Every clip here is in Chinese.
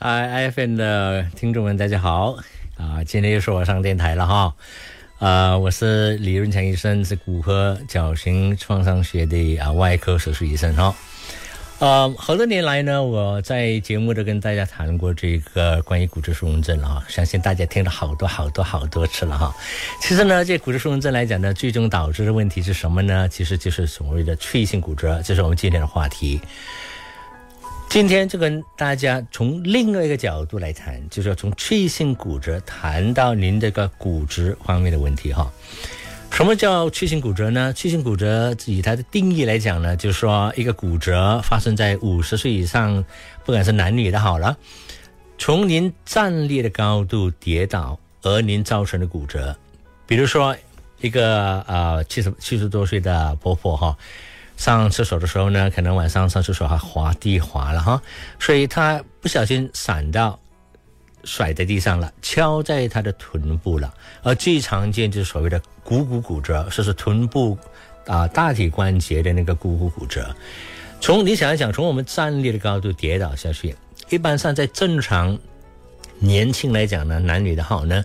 i f m 的听众们，大家好啊！今天又是我上电台了哈。啊，我是李润强医生，是骨科矫形创伤学的啊外科手术医生哈。呃，好多年来呢，我在节目都跟大家谈过这个关于骨质疏松症了哈，相信大家听了好多好多好多次了哈。其实呢，这骨质疏松症来讲呢，最终导致的问题是什么呢？其实就是所谓的脆性骨折，这是我们今天的话题。今天就跟大家从另外一个角度来谈，就是说从脆性骨折谈到您这个骨质方面的问题哈。什么叫脆性骨折呢？脆性骨折以它的定义来讲呢，就是说一个骨折发生在五十岁以上，不管是男女的好了，从您站立的高度跌倒而您造成的骨折，比如说一个呃七十七十多岁的婆婆哈。上厕所的时候呢，可能晚上上厕所还滑地滑了哈，所以他不小心闪到，甩在地上了，敲在他的臀部了。而最常见就是所谓的股骨骨折，说是臀部啊大腿关节的那个股骨骨折。从你想一想，从我们站立的高度跌倒下去，一般上在正常年轻来讲呢，男女的好呢，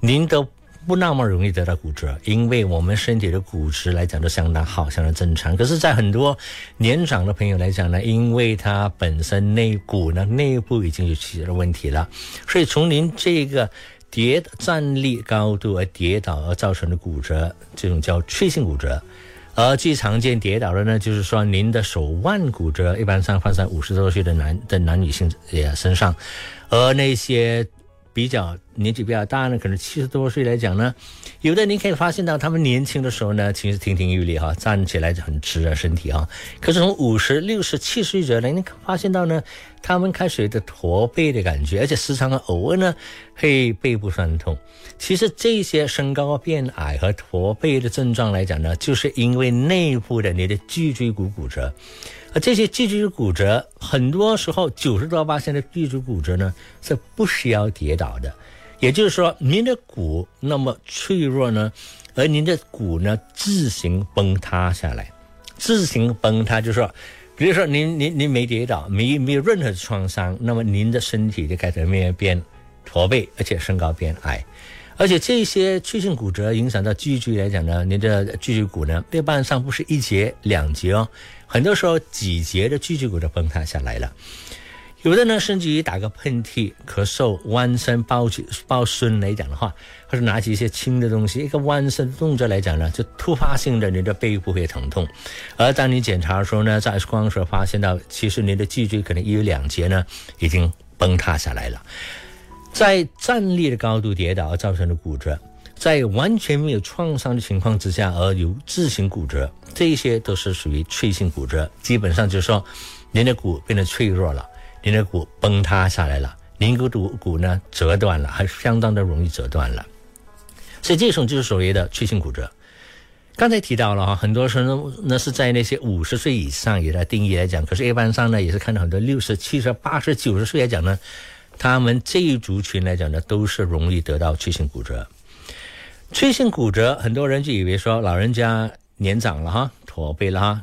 您都。不那么容易得到骨折，因为我们身体的骨质来讲都相当好，相当正常。可是，在很多年长的朋友来讲呢，因为他本身内骨呢内部已经有其他的问题了，所以从您这个跌站立高度而跌倒而造成的骨折，这种叫脆性骨折。而最常见跌倒的呢，就是说您的手腕骨折，一般上发生在五十多岁的男的男女性也身上，而那些。比较年纪比较大呢，可能七十多岁来讲呢，有的您可以发现到他们年轻的时候呢，其实亭亭玉立哈，站起来就很直啊，身体哈。可是从五十六十七十岁者呢，你发现到呢，他们开始有点驼背的感觉，而且时常偶尔呢会背部酸痛。其实这些身高变矮和驼背的症状来讲呢，就是因为内部的你的脊椎骨骨折。而这些脊椎骨折，很多时候九十多八现的脊椎骨折呢是不需要跌倒的，也就是说，您的骨那么脆弱呢，而您的骨呢自行崩塌下来，自行崩塌，就是说，比如说您您您没跌倒，没没有任何创伤，那么您的身体就开始慢慢变驼背，而且身高变矮。而且这些脆性骨折影响到脊椎来讲呢，您的脊椎骨呢，一般上不是一节两节哦，很多时候几节的脊椎骨都崩塌下来了。有的呢，甚至于打个喷嚏、咳嗽、弯身抱起抱孙来讲的话，或者拿起一些轻的东西，一个弯身动作来讲呢，就突发性的你的背部会疼痛。而当你检查的时候呢，在 X 光时候发现到，其实你的脊椎可能一有两节呢已经崩塌下来了。在站立的高度跌倒而造成的骨折，在完全没有创伤的情况之下而有自行骨折，这些都是属于脆性骨折。基本上就是说，您的骨变得脆弱了，您的骨崩塌下来了，您骨骨骨呢折断了，还相当的容易折断了。所以这种就是所谓的脆性骨折。刚才提到了哈，很多时候那是在那些五十岁以上有的定义来讲，可是一般上呢也是看到很多六十、七十、八十、九十岁来讲呢。他们这一族群来讲呢，都是容易得到脆性骨折。脆性骨折，很多人就以为说老人家年长了哈，驼背了哈，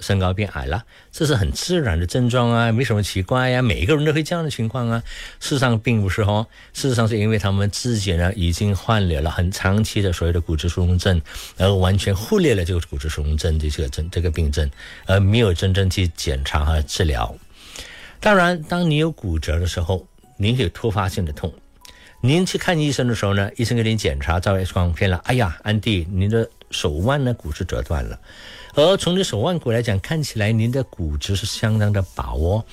身高变矮了，这是很自然的症状啊，没什么奇怪呀，每个人都会这样的情况啊。事实上并不是哦，事实上是因为他们自己呢已经患了了很长期的所谓的骨质疏松症，而完全忽略了这个骨质疏松症的这个症这个病症，而没有真正去检查和治疗。当然，当你有骨折的时候，您有突发性的痛，您去看医生的时候呢，医生给您检查照 X 光片了，哎呀，安迪，您的手腕呢骨质折断了，而从你手腕骨来讲，看起来您的骨质是相当的薄哦，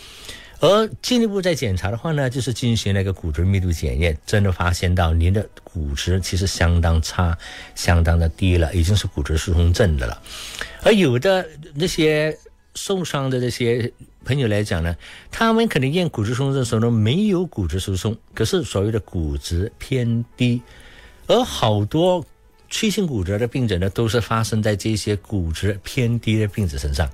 而进一步再检查的话呢，就是进行那个骨质密度检验，真的发现到您的骨质其实相当差，相当的低了，已经是骨质疏松症的了，而有的那些受伤的这些。朋友来讲呢，他们可能验骨质疏松的时候呢，没有骨质疏松，可是所谓的骨质偏低，而好多缺性骨折的病者呢，都是发生在这些骨质偏低的病者身上。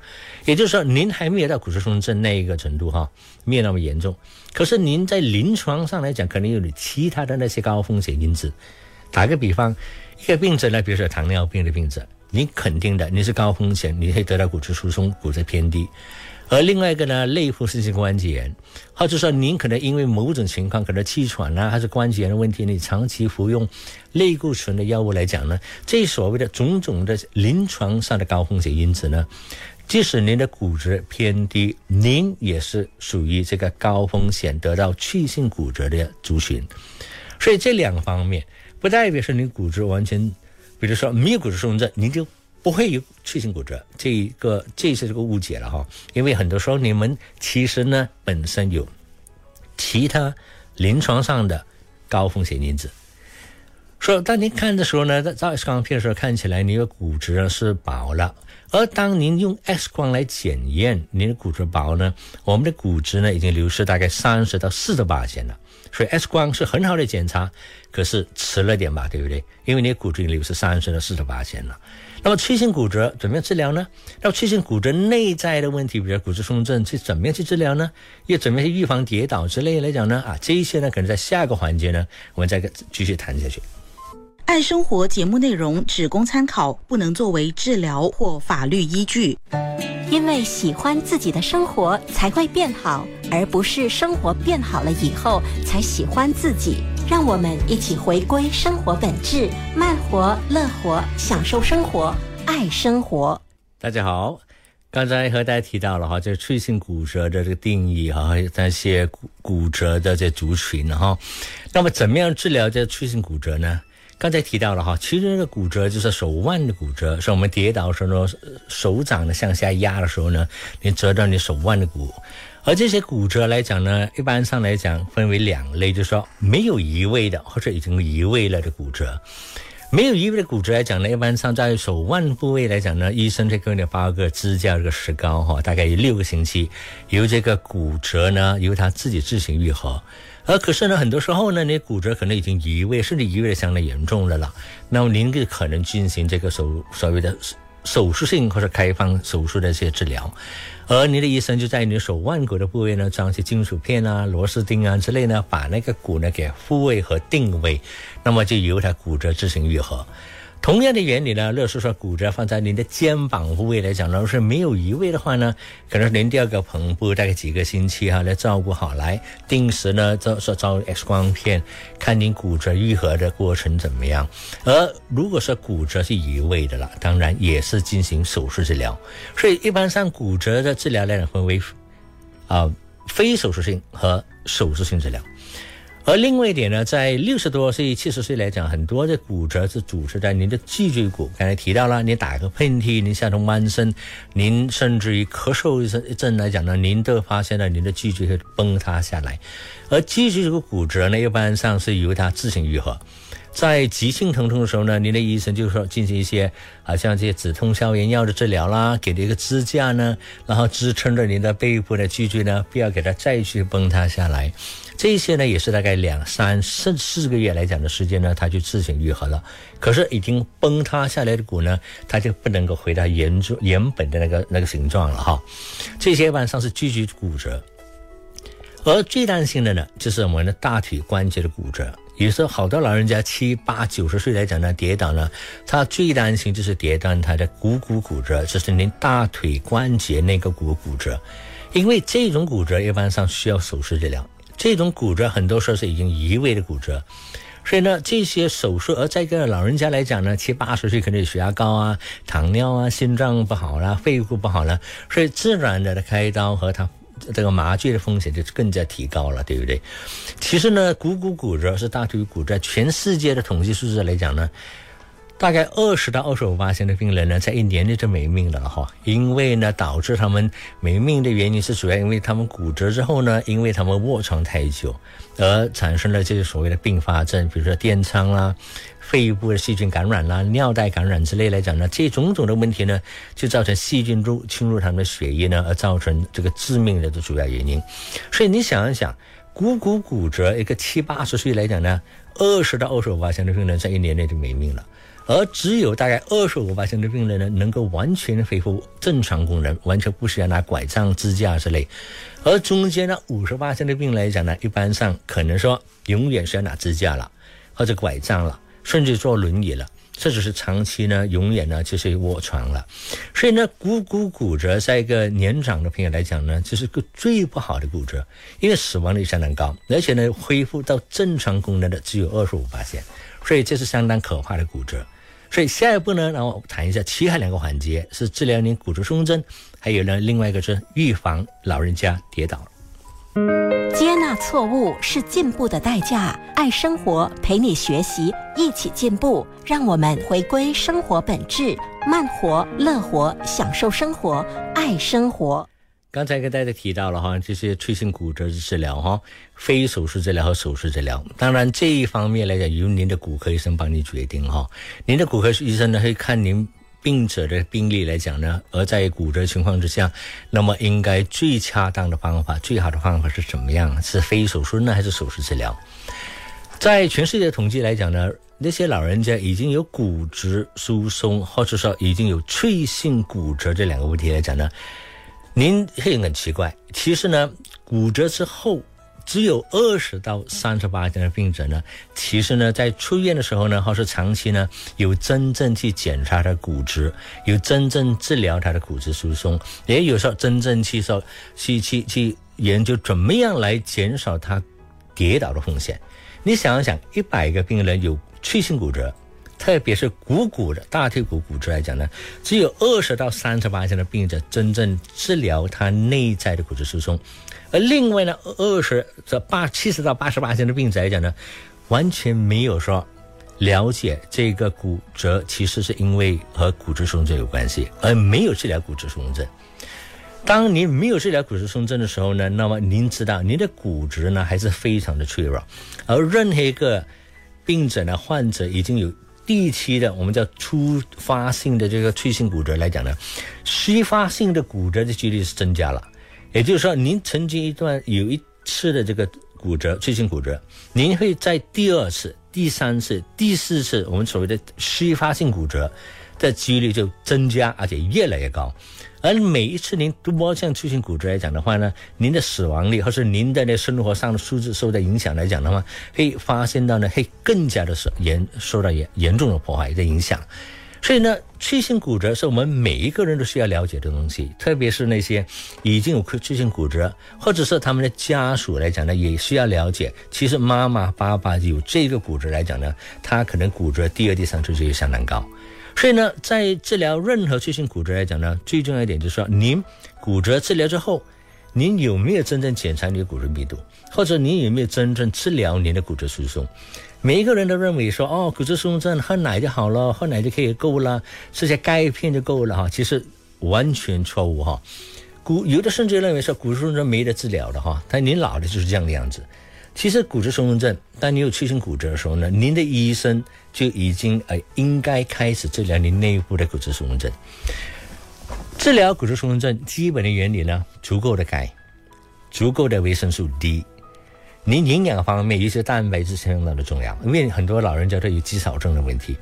也就是说，您还没有到骨质疏松症那一个程度哈，没有那么严重，可是您在临床上来讲，可能有你其他的那些高风险因子。打个比方，一个病者呢，比如说糖尿病的病者，你肯定的你是高风险，你会得到骨质疏松、骨质偏低。而另外一个呢，类风湿性关节炎，或者说您可能因为某种情况，可能气喘啊，还是关节炎的问题，你长期服用类固醇的药物来讲呢，这所谓的种种的临床上的高风险因子呢，即使您的骨质偏低，您也是属于这个高风险得到去性骨折的族群。所以这两方面，不代表是你骨质完全，比如说没有骨质疏松症，您就。不会有去性骨折，这一个这是这个误解了哈，因为很多时候你们其实呢本身有其他临床上的高风险因子，说当您看的时候呢，在照 X 光片的时候看起来你的骨质是薄了，而当您用 X 光来检验您的骨质薄呢，我们的骨质呢已经流失大概三十到四十八线了。所以 X 光是很好的检查，可是迟了点吧，对不对？因为你骨质流失三十到四十八线了。那么脆性骨折怎么样治疗呢？那么脆性骨折内在的问题，比如骨质疏松症，去怎么样去治疗呢？又怎么样去预防跌倒之类来讲呢？啊，这一些呢，可能在下一个环节呢，我们再继续谈下去。爱生活节目内容只供参考，不能作为治疗或法律依据。因为喜欢自己的生活才会变好，而不是生活变好了以后才喜欢自己。让我们一起回归生活本质，慢活、乐活，享受生活，爱生活。大家好，刚才和大家提到了哈，这脆性骨折的这个定义哈，那些骨骨折的这族群哈，那么怎么样治疗这脆性骨折呢？刚才提到了哈，其实这个骨折就是手腕的骨折，是我们跌倒的时候，手掌的向下压的时候呢，你折到你手腕的骨。而这些骨折来讲呢，一般上来讲分为两类，就是说没有移位的或者已经移位了的骨折。没有移位的骨折来讲呢，一般上在手腕部位来讲呢，医生会给你发个支架这个石膏哈，大概有六个星期，由这个骨折呢由它自己自行愈合。而可是呢，很多时候呢，你骨折可能已经移位，甚至移位的相当严重了啦。那么您就可能进行这个手所谓的手术性或者开放手术的一些治疗。而您的医生就在你手腕骨的部位呢，装些金属片啊、螺丝钉啊之类呢，把那个骨呢给复位和定位，那么就由它骨折自行愈合。同样的原理呢，若是说骨折放在您的肩膀部位来讲，如果是没有移位的话呢，可能您第二个棚部大概几个星期哈来照顾好，来定时呢照照照 X 光片，看您骨折愈合的过程怎么样。而如果说骨折是移位的了，当然也是进行手术治疗。所以一般上骨折的治疗呢分为啊非手术性和手术性治疗。而另外一点呢，在六十多岁、七十岁来讲，很多的骨折是组织在您的脊椎骨。刚才提到了，你打个喷嚏，您下头弯身，您甚至于咳嗽一阵一阵来讲呢，您都发现了您的脊椎会崩塌下来。而脊椎这个骨折呢，一般上是由它自行愈合。在急性疼痛的时候呢，您的医生就说进行一些啊，像这些止痛消炎药的治疗啦，给了一个支架呢，然后支撑着您的背部的脊椎呢，不要给它再去崩塌下来。这些呢也是大概两三甚四个月来讲的时间呢，它就自行愈合了。可是已经崩塌下来的骨呢，它就不能够回到原状原本的那个那个形状了哈。这些晚上是继续骨折，而最担心的呢，就是我们的大腿关节的骨折。有时候好多老人家七八九十岁来讲呢，跌倒呢，他最担心就是跌断他的股骨骨折，就是您大腿关节那个骨骨折，因为这种骨折一般上需要手术治疗。这种骨折很多时候是已经移位的骨折，所以呢，这些手术，而在一个老人家来讲呢，七八十岁可能血压高啊、糖尿啊、心脏不好啦、肺部不好了，所以自然的开刀和他这个麻醉的风险就更加提高了，对不对？其实呢，股骨骨折是大腿骨折，全世界的统计数字来讲呢。大概二十到二十五八千的病人呢，在一年内就没命了哈。因为呢，导致他们没命的原因是主要因为他们骨折之后呢，因为他们卧床太久，而产生了这些所谓的并发症，比如说电疮啦、肺部的细菌感染啦、尿袋感染之类来讲呢，这种种的问题呢，就造成细菌入侵入他们的血液呢，而造成这个致命的主要原因。所以你想一想，股骨骨折一个七八十岁来讲呢，二十到二十五八千的病人在一年内就没命了。而只有大概二十五八的病人呢，能够完全恢复正常功能，完全不需要拿拐杖、支架之类。而中间呢，五十八的病人来讲呢，一般上可能说永远是要拿支架了，或者拐杖了，甚至坐轮椅了。这只是长期呢，永远呢就是卧床了。所以呢，股骨骨折在一个年长的朋友来讲呢，这是个最不好的骨折，因为死亡率相当高，而且呢，恢复到正常功能的只有二十五八线，所以这是相当可怕的骨折。所以下一步呢，让我谈一下其他两个环节，是治疗您骨质疏松症，还有呢另外一个是预防老人家跌倒。接纳错误是进步的代价。爱生活，陪你学习，一起进步。让我们回归生活本质，慢活、乐活，享受生活，爱生活。刚才跟大家提到了哈，这些脆性骨折的治疗哈，非手术治疗和手术治疗。当然这一方面来讲，由您的骨科医生帮你决定哈。您的骨科医生呢会看您病者的病例来讲呢，而在骨折情况之下，那么应该最恰当的方法、最好的方法是怎么样？是非手术呢，还是手术治疗？在全世界统计来讲呢，那些老人家已经有骨质疏松，或者说已经有脆性骨折这两个问题来讲呢。您会很奇怪，其实呢，骨折之后只有二十到三十八天的病者呢，其实呢，在出院的时候呢，或是长期呢，有真正去检查他的骨质，有真正治疗他的骨质疏松，也有时候真正去说去去去研究怎么样来减少他跌倒的风险。你想一想，一百个病人有脆性骨折。特别是股骨的大腿骨骨折来讲呢，只有二十到三十八的病者真正治疗他内在的骨质疏松，而另外呢，二十这八七十到八十八的病者来讲呢，完全没有说了解这个骨折其实是因为和骨质疏松症有关系，而没有治疗骨质疏松症。当您没有治疗骨质疏松症的时候呢，那么您知道您的骨质呢还是非常的脆弱，而任何一个病者呢，患者已经有。第一期的我们叫初发性的这个脆性骨折来讲呢，虚发性的骨折的几率是增加了。也就是说，您曾经一段有一次的这个骨折脆性骨折，您会在第二次、第三次、第四次我们所谓的虚发性骨折的几率就增加，而且越来越高。而每一次您多项出现骨折来讲的话呢，您的死亡率或是您的那生活上的数字受到影响来讲的话，会发现到呢会更加的受严受到严严重的破坏的影响。所以呢，脆性骨折是我们每一个人都需要了解的东西，特别是那些已经有脆性骨折或者是他们的家属来讲呢，也需要了解。其实妈妈爸爸有这个骨折来讲呢，他可能骨折第二、第三次就相当高。所以呢，在治疗任何脆性骨折来讲呢，最重要一点就是说，您骨折治疗之后，您有没有真正检查你的骨质密度，或者您有没有真正治疗您的骨质疏松？每一个人都认为说，哦，骨质疏松症喝奶就好了，喝奶就可以够了，吃些钙片就够了哈，其实完全错误哈。骨有的甚至认为说，骨质疏松症没得治疗的哈，但您老的就是这样的样子。其实骨质疏松症，当你有脆性骨折的时候呢，您的医生就已经呃应该开始治疗您内部的骨质疏松症。治疗骨质疏松症基本的原理呢，足够的钙，足够的维生素 D。您营养方面，尤其是蛋白质相当的重要，因为很多老人家都有肌少症的问题。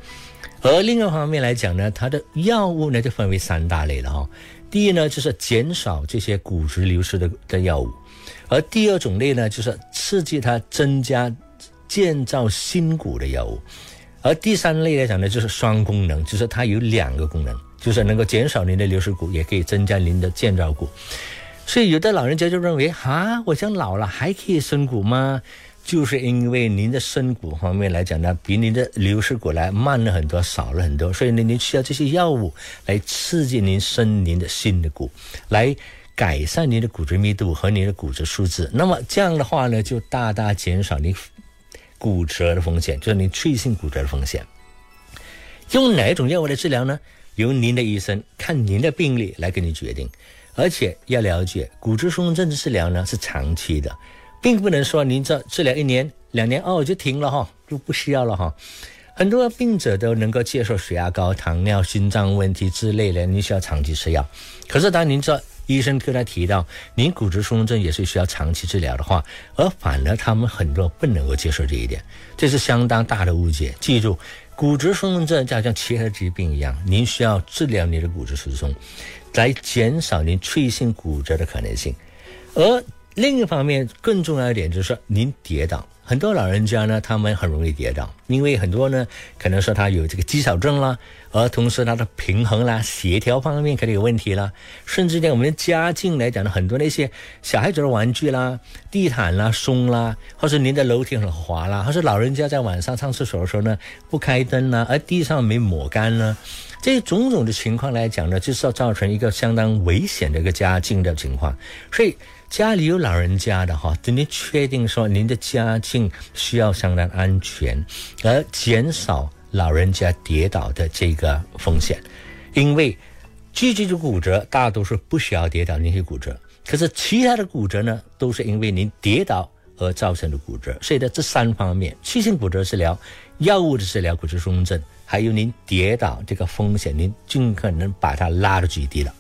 而另一方面来讲呢，它的药物呢就分为三大类了哈。第一呢，就是减少这些骨质流失的的药物。而第二种类呢，就是刺激它增加建造新骨的药物；而第三类来讲呢，就是双功能，就是它有两个功能，就是能够减少您的流失骨，也可以增加您的建造骨。所以有的老人家就认为啊，我像老了还可以生骨吗？就是因为您的生骨方面来讲呢，比您的流失骨来慢了很多，少了很多，所以呢，您需要这些药物来刺激您生您的新的骨，来。改善您的骨质密度和您的骨质素质，那么这样的话呢，就大大减少您骨折的风险，就是您脆性骨折的风险。用哪一种药物来治疗呢？由您的医生看您的病例来给你决定。而且要了解，骨质疏松症的治疗呢是长期的，并不能说您这治疗一年两年哦就停了哈，就不需要了哈。很多病者都能够接受血压高、糖尿、心脏问题之类的，您需要长期吃药。可是当您这医生跟他提到，您骨质疏松症也是需要长期治疗的话，而反而他们很多不能够接受这一点，这是相当大的误解。记住，骨质疏松症就好像其他疾病一样，您需要治疗你的骨质疏松，来减少您脆性骨折的可能性。而另一方面，更重要一点就是说，您跌倒，很多老人家呢，他们很容易跌倒，因为很多呢，可能说他有这个肌少症啦，而同时他的平衡啦、协调方面可能有问题啦，甚至呢，我们的家境来讲呢，很多那些小孩子的玩具啦、地毯啦松啦，或是您的楼梯很滑啦，或是老人家在晚上上厕所的时候呢，不开灯啦，而地上没抹干呢。这种种的情况来讲呢，就是要造成一个相当危险的一个家境的情况。所以家里有老人家的哈，等您确定说您的家境需要相当安全，而减少老人家跌倒的这个风险。因为脊椎的骨折大多数不需要跌倒那些骨折，可是其他的骨折呢，都是因为您跌倒而造成的骨折。所以呢，这三方面：急性骨折治疗、药物的治疗、骨质疏松症。还有您跌倒这个风险，您尽可能把它拉到最低了。